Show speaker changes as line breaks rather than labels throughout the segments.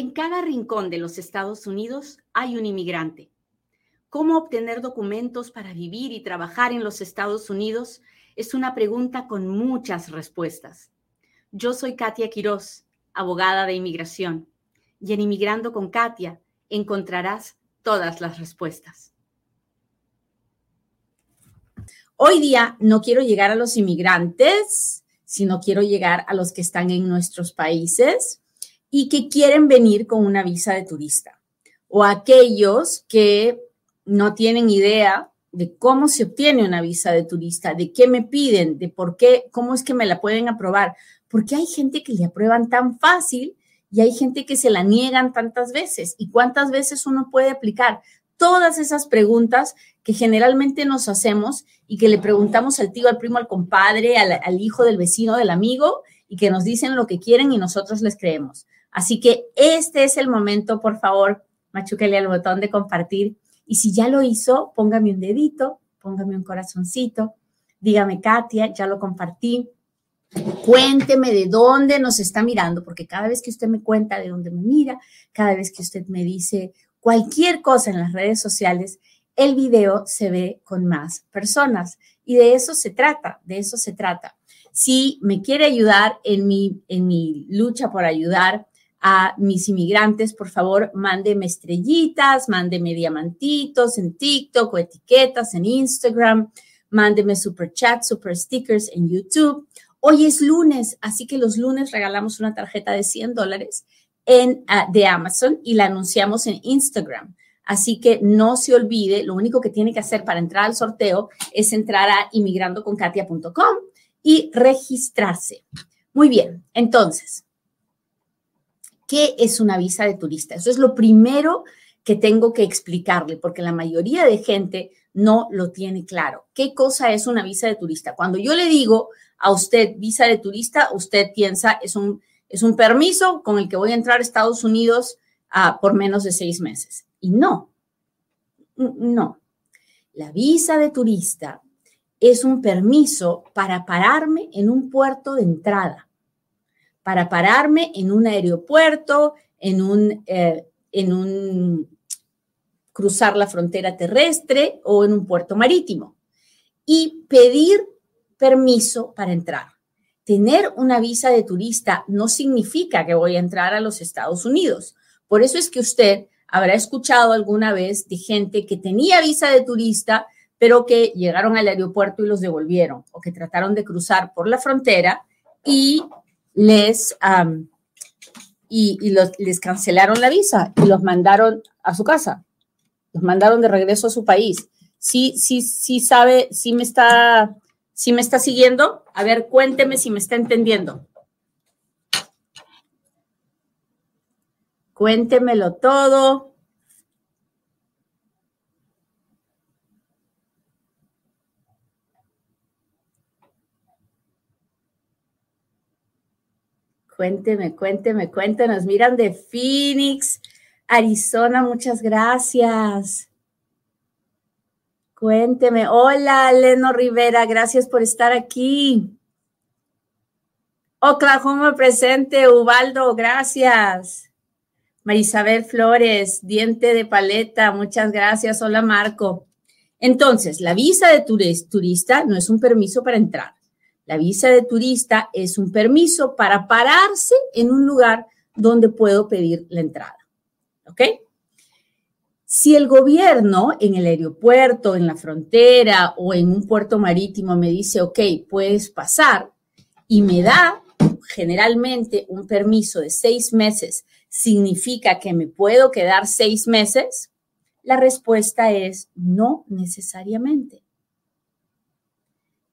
En cada rincón de los Estados Unidos hay un inmigrante. ¿Cómo obtener documentos para vivir y trabajar en los Estados Unidos? Es una pregunta con muchas respuestas. Yo soy Katia Quiroz, abogada de inmigración, y en Inmigrando con Katia encontrarás todas las respuestas.
Hoy día no quiero llegar a los inmigrantes, sino quiero llegar a los que están en nuestros países y que quieren venir con una visa de turista o aquellos que no tienen idea de cómo se obtiene una visa de turista, de qué me piden, de por qué, cómo es que me la pueden aprobar, porque hay gente que le aprueban tan fácil y hay gente que se la niegan tantas veces. ¿Y cuántas veces uno puede aplicar? Todas esas preguntas que generalmente nos hacemos y que le preguntamos al tío, al primo, al compadre, al, al hijo del vecino, del amigo, y que nos dicen lo que quieren y nosotros les creemos. Así que este es el momento, por favor, machúquele al botón de compartir. Y si ya lo hizo, póngame un dedito, póngame un corazoncito, dígame, Katia, ya lo compartí. Cuénteme de dónde nos está mirando, porque cada vez que usted me cuenta de dónde me mira, cada vez que usted me dice cualquier cosa en las redes sociales, el video se ve con más personas. Y de eso se trata, de eso se trata. Si me quiere ayudar en mi, en mi lucha por ayudar a mis inmigrantes, por favor, mándeme estrellitas, mándeme diamantitos en TikTok o etiquetas en Instagram, mándeme super chat, super stickers en YouTube. Hoy es lunes, así que los lunes regalamos una tarjeta de 100 dólares en, uh, de Amazon y la anunciamos en Instagram. Así que no se olvide, lo único que tiene que hacer para entrar al sorteo es entrar a inmigrandoconkatia.com y registrarse. Muy bien, entonces, ¿Qué es una visa de turista? Eso es lo primero que tengo que explicarle, porque la mayoría de gente no lo tiene claro. ¿Qué cosa es una visa de turista? Cuando yo le digo a usted visa de turista, usted piensa es un, es un permiso con el que voy a entrar a Estados Unidos uh, por menos de seis meses. Y no, no. La visa de turista es un permiso para pararme en un puerto de entrada para pararme en un aeropuerto, en un, eh, en un cruzar la frontera terrestre o en un puerto marítimo y pedir permiso para entrar. Tener una visa de turista no significa que voy a entrar a los Estados Unidos. Por eso es que usted habrá escuchado alguna vez de gente que tenía visa de turista, pero que llegaron al aeropuerto y los devolvieron, o que trataron de cruzar por la frontera y les, y, los, les cancelaron la visa y los mandaron a su casa, los mandaron de regreso a su país. Sí, sí, sí sabe, sí me está, sí me está siguiendo. A ver, cuénteme si me está entendiendo. Cuéntemelo todo. Cuénteme, cuénteme, cuéntenos. Miran de Phoenix, Arizona, muchas gracias. Cuénteme. Hola, Leno Rivera, gracias por estar aquí. Oklahoma presente, Ubaldo, gracias. Marisabel Flores, diente de paleta, muchas gracias. Hola, Marco. Entonces, la visa de turista no es un permiso para entrar. La visa de turista es un permiso para pararse en un lugar donde puedo pedir la entrada. ¿Ok? Si el gobierno en el aeropuerto, en la frontera o en un puerto marítimo me dice, ok, puedes pasar y me da generalmente un permiso de seis meses, significa que me puedo quedar seis meses, la respuesta es no necesariamente.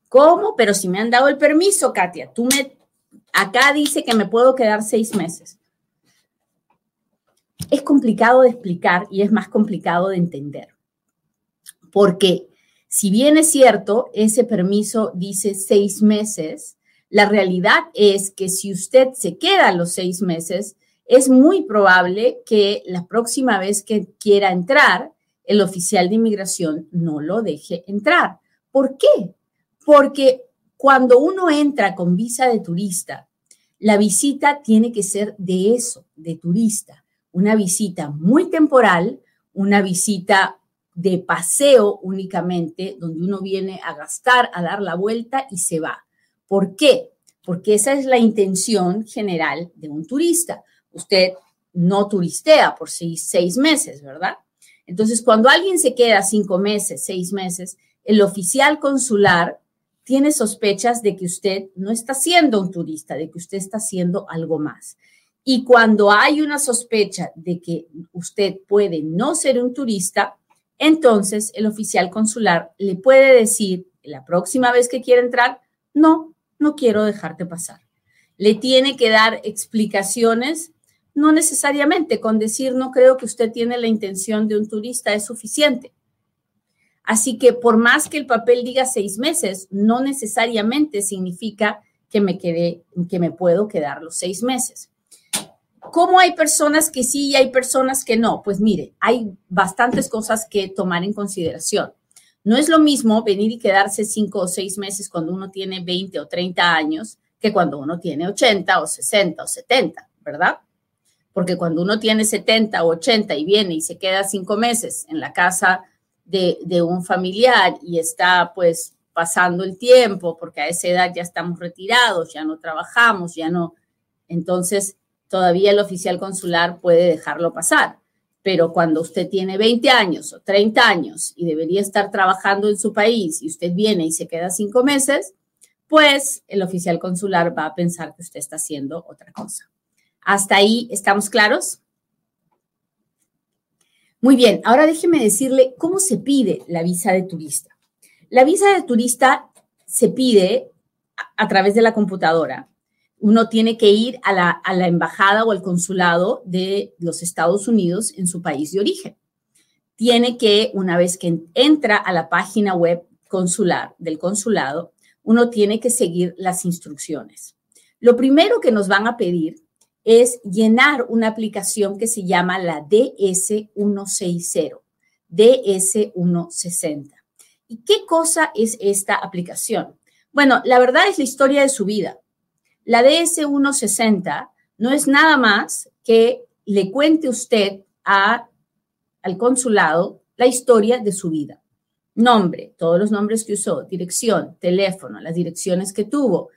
¿Cómo? Pero si me han dado el permiso, Katia, tú me, acá dice que me puedo quedar seis meses. Es complicado de explicar y es más complicado de entender. Porque si bien es cierto, ese permiso dice seis meses, la realidad es que si usted se queda los seis meses, es muy probable que la próxima vez que quiera entrar, el oficial de inmigración no lo deje entrar. ¿Por qué? Porque cuando uno entra con visa de turista, la visita tiene que ser de eso, de turista. una visita muy temporal, una visita de paseo únicamente, donde uno viene a gastar, a dar la vuelta y se va. ¿Por qué? Porque esa es la intención general de un turista. Usted no turistea por seis, meses, ¿verdad? Entonces, cuando alguien se queda cinco meses, seis meses, el oficial consular tiene sospechas de que usted no está siendo un turista, de que usted está haciendo algo más. Y cuando hay una sospecha de que usted puede no ser un turista, entonces el oficial consular le puede decir la próxima vez que quiera entrar, no, no quiero dejarte pasar. Le tiene que dar explicaciones, no necesariamente con decir no creo que usted tiene la intención de un turista es suficiente. Así que por más que el papel diga seis meses, no necesariamente significa que me quede, que me puedo quedar los seis meses. ¿Cómo hay personas que sí y hay personas que no? Pues mire, hay bastantes cosas que tomar en consideración. No es lo mismo venir y quedarse cinco o seis meses cuando uno tiene 20 o 30 años que cuando uno tiene 80 o 60 o 70, ¿verdad? Porque cuando uno tiene 70 o 80 y viene y se queda cinco meses en la casa de, un familiar y está pues pasando el tiempo, porque a esa edad ya estamos retirados, ya no trabajamos, ya no, entonces todavía el oficial consular puede dejarlo pasar. Pero cuando usted tiene 20 años o 30 años y debería estar trabajando en su país y usted viene y se queda cinco meses, pues el oficial consular va a pensar que usted está haciendo otra cosa. ¿Hasta ahí estamos claros? Muy bien, ahora déjeme decirle cómo se pide la visa de turista. La visa de turista se pide a, través de la computadora uno tiene que ir a la, embajada o al consulado de los Estados Unidos en su país de origen. Tiene que, una vez que entra a la página web consular del consulado, uno tiene que seguir las instrucciones. Lo primero que nos van a pedir es llenar una aplicación que se llama la DS160, DS160. ¿Y qué cosa es esta aplicación? Bueno, la verdad es la historia de su vida. La DS160 no es nada más que le cuente usted a, al consulado la historia de su vida. Nombre, todos los nombres que usó, dirección, teléfono, las direcciones que tuvo,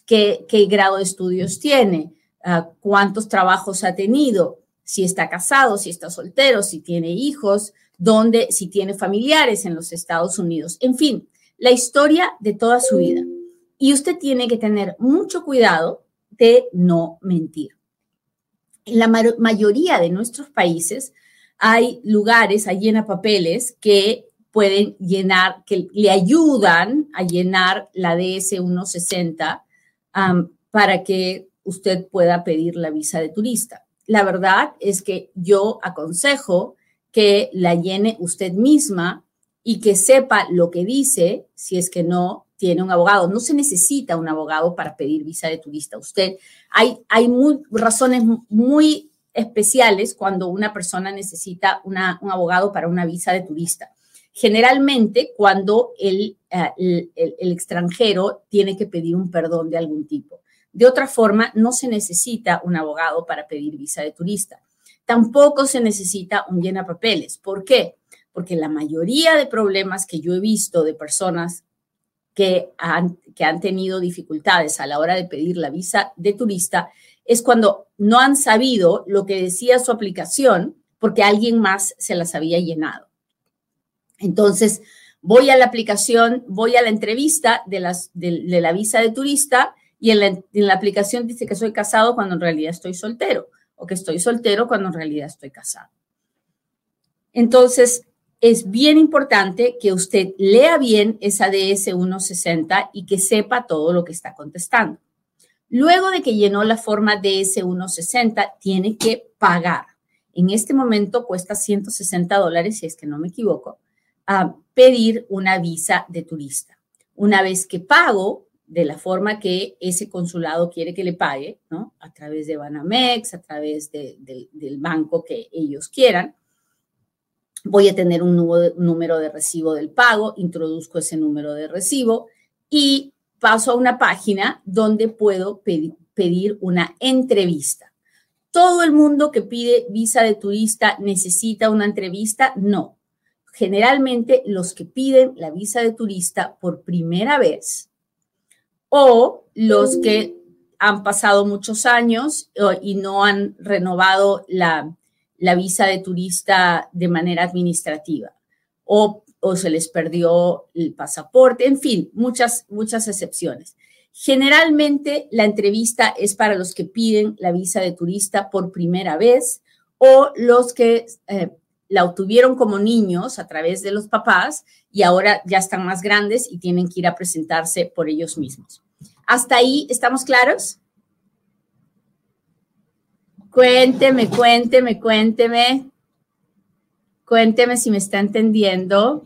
qué, grado de estudios tiene, ah, cuántos trabajos ha tenido, si está casado, si está soltero, si tiene hijos, dónde, si tiene familiares en los Estados Unidos. En fin, la historia de toda su vida. Y usted tiene que tener mucho cuidado de no mentir. En la mayoría de nuestros países hay lugares, hay papeles que pueden llenar, que le ayudan a llenar la DS-160 para que usted pueda pedir la visa de turista. La verdad es que yo aconsejo que la llene usted misma y que sepa lo que dice, si es que no tiene un abogado. No se necesita un abogado para pedir visa de turista. Usted, hay, hay razones muy especiales cuando una persona necesita un abogado para una visa de turista. Generalmente cuando el, eh, el, extranjero tiene que pedir un perdón de algún tipo. De otra forma, no se necesita un abogado para pedir visa de turista. Tampoco se necesita un llena papeles. ¿Por qué? Porque la mayoría de problemas que yo he visto de personas que han tenido dificultades a la hora de pedir la visa de turista es cuando no han sabido lo que decía su aplicación porque alguien más se las había llenado. Entonces, voy a la aplicación, voy a la entrevista de, la visa de turista y en la, aplicación dice que soy casado cuando en realidad estoy soltero o que estoy soltero cuando en realidad estoy casado. Entonces, es bien importante que usted lea bien esa DS 160 y que sepa todo lo que está contestando. Luego de que llenó la forma DS 160, tiene que pagar. En este momento cuesta 160 dólares, si es que no me equivoco, pedir una visa de turista. Una vez que pago de la forma que ese consulado quiere que le pague, ¿no? A través de Banamex, a través del banco que ellos quieran, voy a tener un número de recibo del pago, introduzco ese número de recibo y paso a una página donde puedo pedir una entrevista. todo el mundo que pide visa de turista necesita una entrevista. No. Generalmente los que piden la visa de turista por primera vez o los que han pasado muchos años y no han renovado la, visa de turista de manera administrativa o, o, se les perdió el pasaporte, en fin, muchas, muchas excepciones. Generalmente la entrevista es para los que piden la visa de turista por primera vez o los que eh, la obtuvieron como niños a través de los papás y ahora ya están más grandes y tienen que ir a presentarse por ellos mismos. ¿Hasta ahí estamos claros? Cuénteme, cuénteme, cuénteme. Cuénteme si me está entendiendo.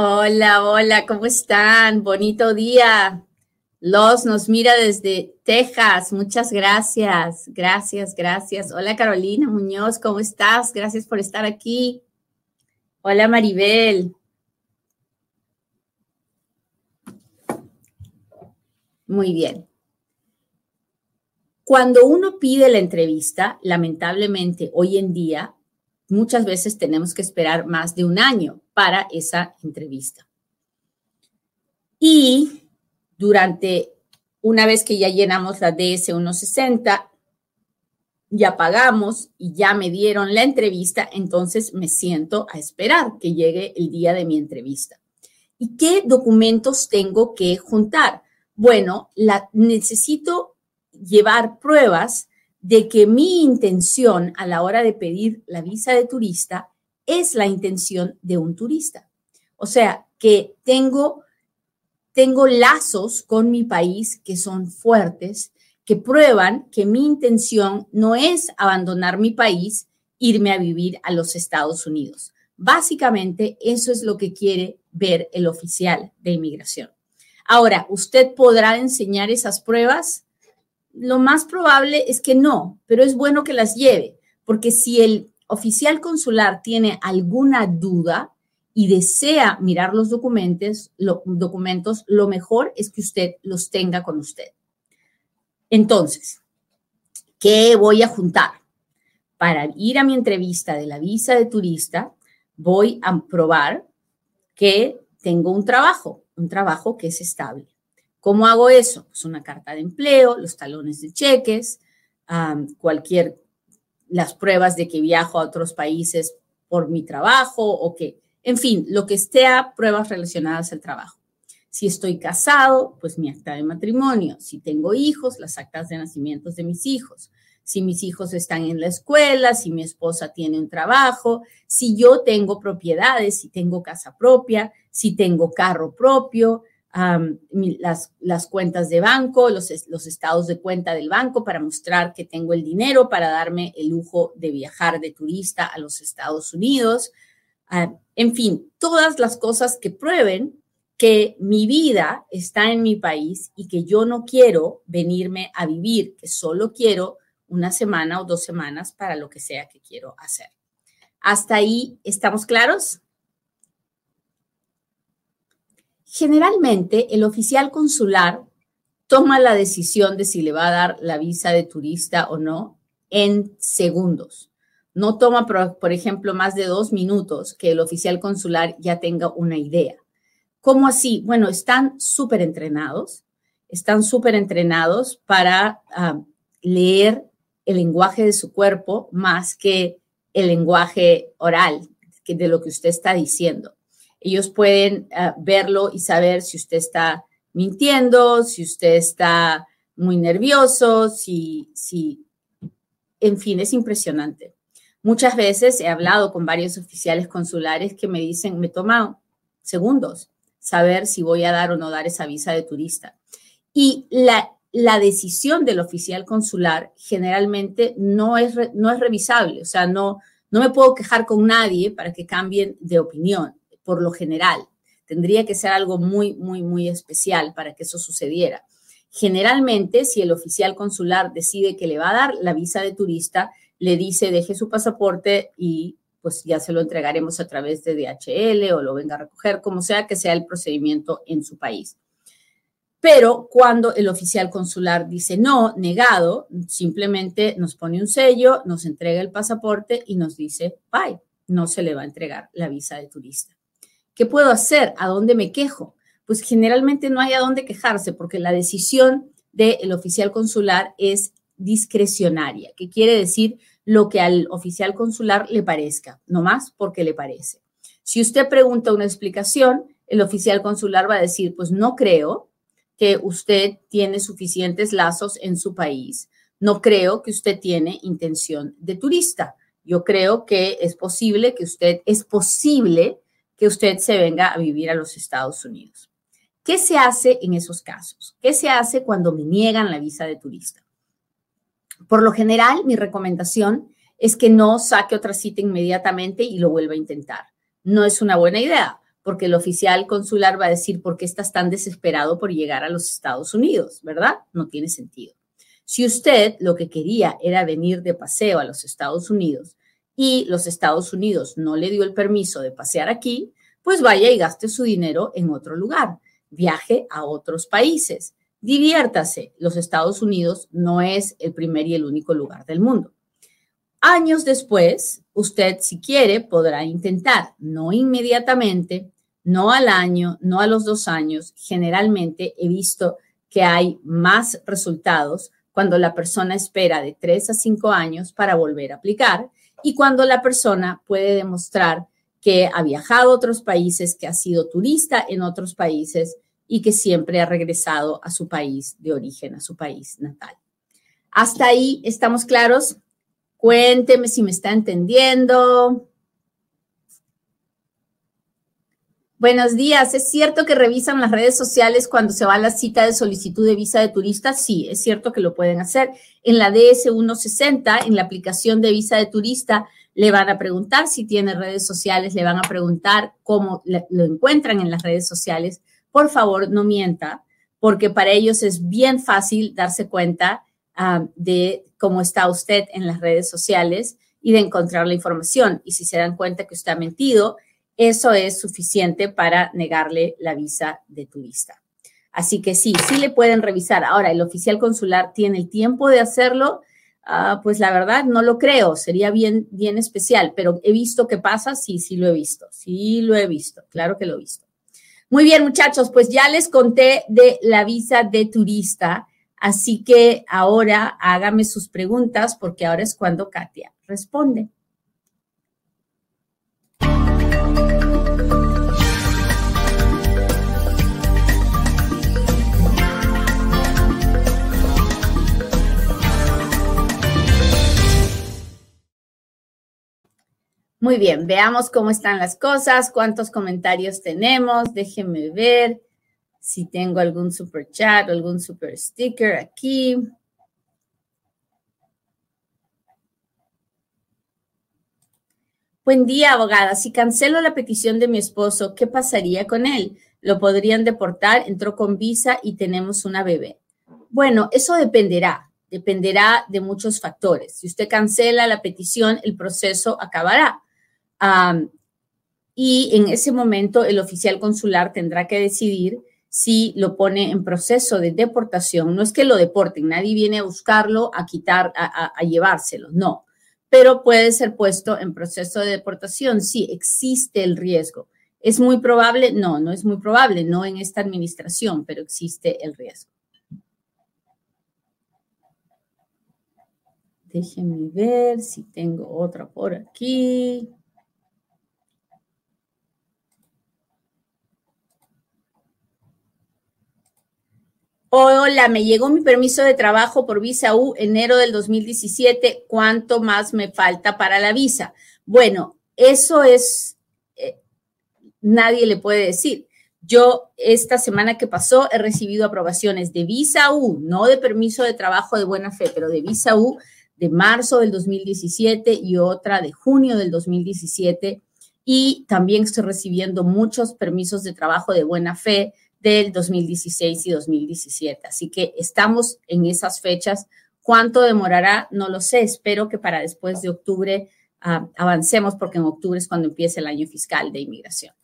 Hola, hola, ¿cómo están? Bonito día. Los nos mira desde Texas. Muchas gracias. Gracias, gracias. Hola Carolina Muñoz, ¿cómo estás? Gracias por estar aquí. Hola Maribel. Muy bien. Cuando uno pide la entrevista, lamentablemente hoy en día, muchas veces tenemos que esperar más de un año para esa entrevista. Y durante, una vez que ya llenamos la DS 160, ya pagamos y ya me dieron la entrevista, entonces me siento a esperar que llegue el día de mi entrevista. ¿Y qué documentos tengo que juntar? Bueno, la, necesito llevar pruebas de que mi intención a la hora de pedir la visa de turista es la intención de un turista. O sea, que tengo tengo lazos con mi país que son fuertes, que prueban que mi intención no es abandonar mi país, irme a vivir a los Estados Unidos. Básicamente, eso es lo que quiere ver el oficial de inmigración. Ahora, ¿usted podrá enseñar esas pruebas? Lo más probable es que no, pero es bueno que las lleve, porque si el oficial consular tiene alguna duda, y desea mirar los documentos, documentos, lo mejor es que usted los tenga con usted. Entonces, ¿qué voy a juntar? Para ir a mi entrevista de la visa de turista, voy a probar que tengo un trabajo, un trabajo que es estable. ¿Cómo hago eso? Pues una carta de empleo, los talones de cheques, cualquier, las pruebas de que viajo a otros países por mi trabajo o que en fin, lo que esté a pruebas relacionadas al trabajo. Si estoy casado, pues mi acta de matrimonio. Si tengo hijos, las actas de nacimiento de mis hijos. Si mis hijos están en la escuela, si mi esposa tiene un trabajo, si yo tengo propiedades, si tengo casa propia, si tengo carro propio, las, las, cuentas de banco, los, los estados de cuenta del banco para mostrar que tengo el dinero para darme el lujo de viajar de turista a los Estados Unidos. En fin, todas las cosas que prueben que mi vida está en mi país y que yo no quiero venirme a vivir, que solo quiero una semana o dos semanas para lo que sea que quiero hacer. ¿Hasta ahí estamos claros? Generalmente el oficial consular toma la decisión de si le va a dar la visa de turista o no en segundos. No toma, por, ejemplo, más de dos minutos que el oficial consular ya tenga una idea. ¿Cómo así? Bueno, están súper entrenados, están súper entrenados para ah, leer el lenguaje de su cuerpo más que el lenguaje oral de lo que usted está diciendo. Ellos pueden ah, verlo y saber si usted está mintiendo, si usted está muy nervioso, si, si, en fin, es impresionante. Muchas veces he hablado con varios oficiales consulares que me dicen, me toma segundos saber si voy a dar o no dar esa visa de turista. Y la, la decisión del oficial consular generalmente no es, no es revisable, o sea, no, no me puedo quejar con nadie para que cambien de opinión, por lo general. Tendría que ser algo muy, muy, muy especial para que eso sucediera. Generalmente, si el oficial consular decide que le va a dar la visa de turista, le dice deje su pasaporte y pues ya se lo entregaremos a través de DHL o lo venga a recoger, como sea que sea el procedimiento en su país. Pero cuando el oficial consular dice no, negado, simplemente nos pone un sello, nos entrega el pasaporte y nos dice bye, no se le va a entregar la visa de turista. ¿Qué puedo hacer? ¿A dónde me quejo? Pues generalmente no hay a dónde quejarse porque la decisión del oficial consular es discrecionaria, que quiere decir lo que al oficial consular le parezca, no más porque le parece. Si usted pregunta una explicación, el oficial consular va a decir, pues no creo que usted tiene suficientes lazos en su país. No creo que usted tiene intención de turista. Yo creo que es posible que usted, es posible que usted se venga a vivir a los Estados Unidos. ¿Qué se hace en esos casos? ¿Qué se hace cuando me niegan la visa de turista? Por lo general, mi recomendación es que no saque otra cita inmediatamente y lo vuelva a intentar. No es una buena idea, porque el oficial consular va a decir, ¿por qué estás tan desesperado por llegar a los Estados Unidos? ¿Verdad? No tiene sentido. Si usted lo que quería era venir de paseo a los Estados Unidos y los Estados Unidos no le dio el permiso de pasear aquí, pues vaya y gaste su dinero en otro lugar. Viaje a otros países. Diviértase. Los Estados Unidos no es el primer y el único lugar del mundo. Años después, usted, si quiere, podrá intentar, no inmediatamente, no al año, no a los dos años. Generalmente he visto que hay más resultados cuando la persona espera de tres a cinco años para volver a aplicar y cuando la persona puede demostrar que ha viajado a otros países, que ha sido turista en otros países y que siempre ha regresado a su país de origen, a su país natal. Hasta ahí, ¿estamos claros? Cuénteme si me está entendiendo. Buenos días. ¿Es cierto que revisan las redes sociales cuando se va a la cita de solicitud de visa de turista? Sí, es cierto que lo pueden hacer. En la DS160, en la aplicación de visa de turista, le van a preguntar si tiene redes sociales, le van a preguntar cómo lo encuentran en las redes sociales por favor no mienta, porque para ellos es bien fácil darse cuenta ah, de cómo está usted en las redes sociales y de encontrar la información. Y si se dan cuenta que usted ha mentido, eso es suficiente para negarle la visa de turista. Así que sí, sí le pueden revisar. Ahora, ¿el oficial consular tiene el tiempo de hacerlo? Ah, pues la verdad no lo creo, sería bien, bien especial, pero he visto que pasa, sí, sí lo he visto, sí lo he visto, claro que lo he visto. Muy bien, muchachos, pues ya les conté de la visa de turista, así que ahora hágame sus preguntas porque ahora es cuando Katia responde. Muy bien, veamos cómo están las cosas, cuántos comentarios tenemos. Déjenme ver si tengo algún super chat o algún super sticker aquí. Buen día, abogada. Si cancelo la petición de mi esposo, ¿qué pasaría con él? ¿Lo podrían deportar? Entró con visa y tenemos una bebé. Bueno, eso dependerá. Dependerá de muchos factores. Si usted cancela la petición, el proceso acabará y en ese momento el oficial consular tendrá que decidir si lo pone en proceso de deportación. No es que lo deporten, nadie viene a buscarlo, a quitar, a, llevárselo, no. Pero puede ser puesto en proceso de deportación, sí, existe el riesgo. ¿Es muy probable? No, no es muy probable, no en esta administración, pero existe el riesgo. Déjenme ver si tengo otra por aquí. Hola, me llegó mi permiso de trabajo por visa U enero del 2017. ¿Cuánto más me falta para la visa? Bueno, eso es, eh, nadie le puede decir. Yo esta semana que pasó he recibido aprobaciones de visa U, no de permiso de trabajo de buena fe, pero de visa U de marzo del 2017 y otra de junio del 2017. Y también estoy recibiendo muchos permisos de trabajo de buena fe del 2016 y 2017. Así que estamos en esas fechas ¿Cuánto demorará? No lo sé. Espero que para después de octubre ah, avancemos porque en octubre es cuando empieza el año fiscal de inmigración.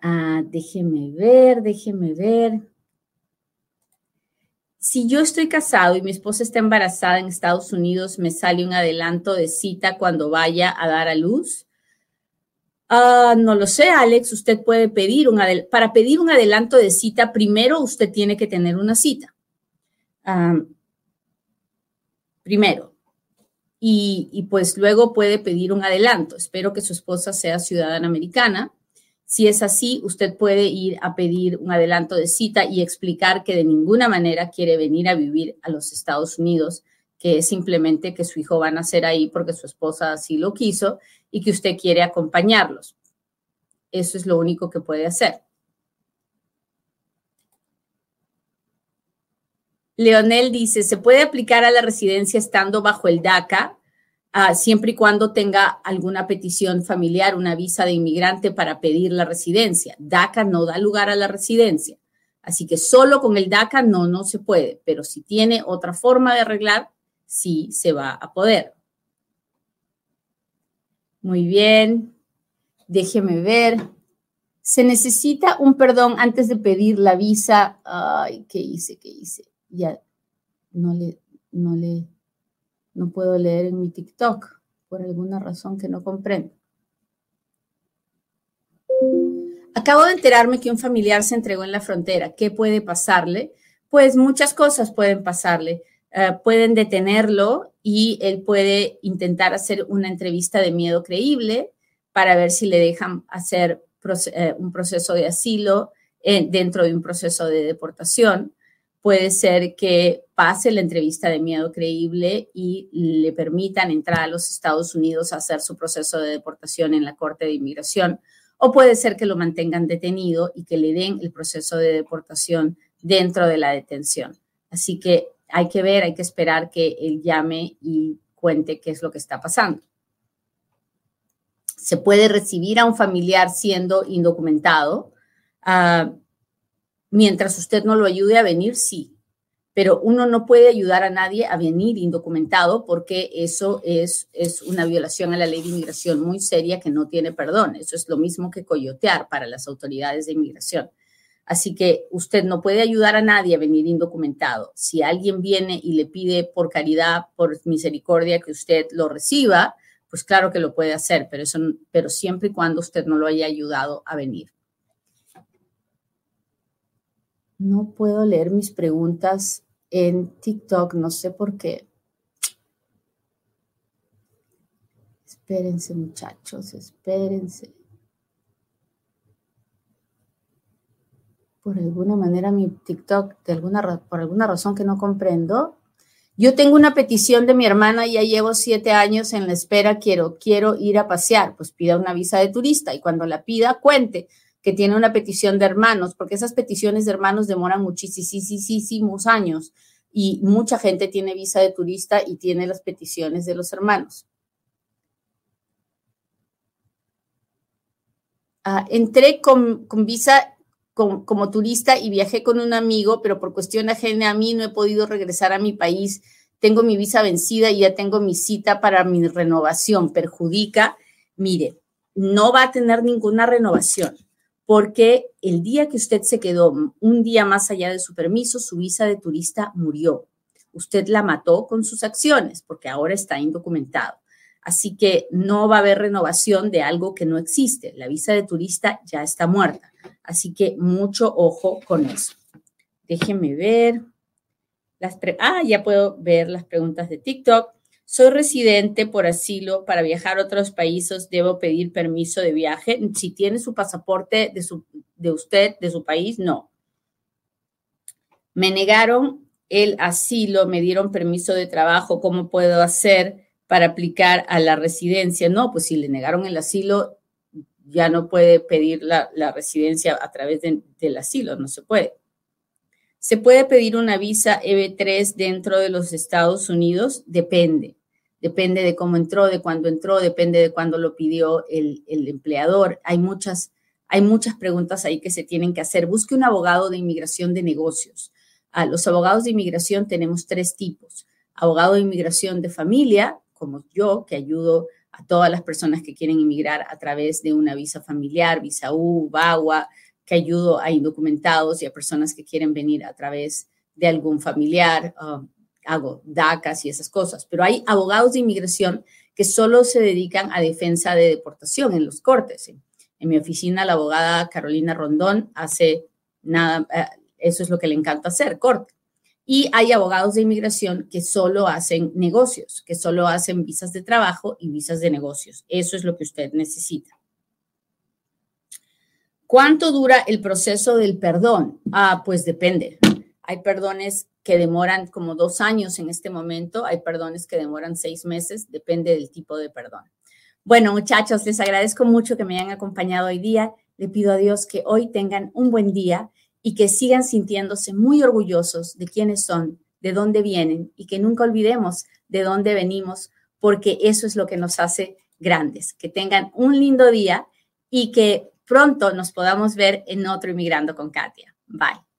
Ah, déjeme ver, déjeme ver. Si yo estoy casado y mi esposa está embarazada en Estados Unidos, ¿me sale un adelanto de cita cuando vaya a dar a luz? Ah, no lo sé, Alex. Usted puede pedir un para pedir un adelanto de cita. Primero, usted tiene que tener una cita. primero. Y, y pues luego puede pedir un adelanto. Espero que su esposa sea ciudadana americana si es así, usted puede ir a pedir un adelanto de cita y explicar que de ninguna manera quiere venir a vivir a los Estados Unidos, que es simplemente que su hijo va a nacer ahí porque su esposa así lo quiso y que usted quiere acompañarlos. Eso es lo único que puede hacer. Leonel dice, ¿se puede aplicar a la residencia estando bajo el DACA? Ah, siempre y cuando tenga alguna petición familiar, una visa de inmigrante para pedir la residencia. DACA no da lugar a la residencia. Así que solo con el DACA no, no se puede, pero si tiene otra forma de arreglar, sí se va a poder. Muy bien, déjeme ver. Se necesita un perdón antes de pedir la visa. Ay, ¿qué hice? ¿Qué hice? Ya no le, no le no puedo leer en mi TikTok por alguna razón que no comprendo. Acabo de enterarme que un familiar se entregó en la frontera. ¿Qué puede pasarle? Pues muchas cosas pueden pasarle. Eh, pueden detenerlo y él puede intentar hacer una entrevista de miedo creíble para ver si le dejan hacer eh, un proceso de asilo eh, dentro de un proceso de deportación puede ser que pase la entrevista de miedo creíble y le permitan entrar a los Estados Unidos a hacer su proceso de deportación en la Corte de Inmigración, o puede ser que lo mantengan detenido y que le den el proceso de deportación dentro de la detención. Así que hay que ver, hay que esperar que él llame y cuente qué es lo que está pasando. Se puede recibir a un familiar siendo indocumentado. Uh, Mientras usted no lo ayude a venir, sí. Pero uno no puede ayudar a nadie a venir indocumentado porque eso es, es una violación a la ley de inmigración muy seria que no tiene perdón. Eso es lo mismo que coyotear para las autoridades de inmigración. Así que usted no puede ayudar a nadie a venir indocumentado. Si alguien viene y le pide por caridad, por misericordia que usted lo reciba, pues claro que lo puede hacer, pero, eso, pero siempre y cuando usted no lo haya ayudado a venir. No puedo leer mis preguntas en TikTok, no sé por qué. Espérense muchachos, espérense. Por alguna manera mi TikTok, por alguna razón que no comprendo, yo tengo una petición de mi hermana, ya llevo siete años en la espera, quiero, quiero ir a pasear, pues pida una visa de turista y cuando la pida, cuente que tiene una petición de hermanos, porque esas peticiones de hermanos demoran muchísimos años y mucha gente tiene visa de turista y tiene las peticiones de los hermanos. Ah, entré con, visa como turista y viajé con un amigo, pero por cuestión ajena a mí no he podido regresar a mi país. Tengo mi visa vencida y ya tengo mi cita para mi renovación. Perjudica. Mire, no va a tener ninguna renovación porque el día que usted se quedó un día más allá de su permiso, su visa de turista murió. Usted la mató con sus acciones porque ahora está indocumentado. Así que no va a haber renovación de algo que no existe. La visa de turista ya está muerta. Así que mucho ojo con eso. Déjenme ver. Las ah, ya puedo ver las preguntas de TikTok. Soy residente por asilo para viajar a otros países, debo pedir permiso de viaje. Si tiene su pasaporte de, su, de usted, de su país, no. Me negaron el asilo, me dieron permiso de trabajo, ¿cómo puedo hacer para aplicar a la residencia? No, pues si le negaron el asilo, ya no puede pedir la, residencia a través del asilo, no se puede. ¿Se puede pedir una visa EB3 dentro de los Estados Unidos? Depende depende de cómo entró, de cuándo entró, depende de cuándo lo pidió el, empleador. Hay muchas, hay muchas preguntas ahí que se tienen que hacer. Busque un abogado de inmigración de negocios. a los abogados de inmigración tenemos tres tipos. Abogado de inmigración de familia, como yo, que ayudo a todas las personas que quieren inmigrar a través de una visa familiar, visa U, VAWA, que ayudo a indocumentados y a personas que quieren venir a través de algún familiar, um, hago DACAS y esas cosas. Pero hay abogados de inmigración que solo se dedican a defensa de deportación en los cortes. En mi oficina, la abogada Carolina Rondón hace nada, eh, eso es lo que le encanta hacer, corte. Y hay abogados de inmigración que solo hacen negocios, que solo hacen visas de trabajo y visas de negocios. Eso es lo que usted necesita. ¿Cuánto dura el proceso del perdón? Ah, pues depende. Hay perdones que demoran como dos años en este momento, hay perdones que demoran seis meses, depende del tipo de perdón. Bueno, muchachos, les agradezco mucho que me hayan acompañado hoy día. Le pido a Dios que hoy tengan un buen día y que sigan sintiéndose muy orgullosos de quiénes son, de dónde vienen y que nunca olvidemos de dónde venimos, porque eso es lo que nos hace grandes. Que tengan un lindo día y que pronto nos podamos ver en otro Inmigrando con Katia. Bye.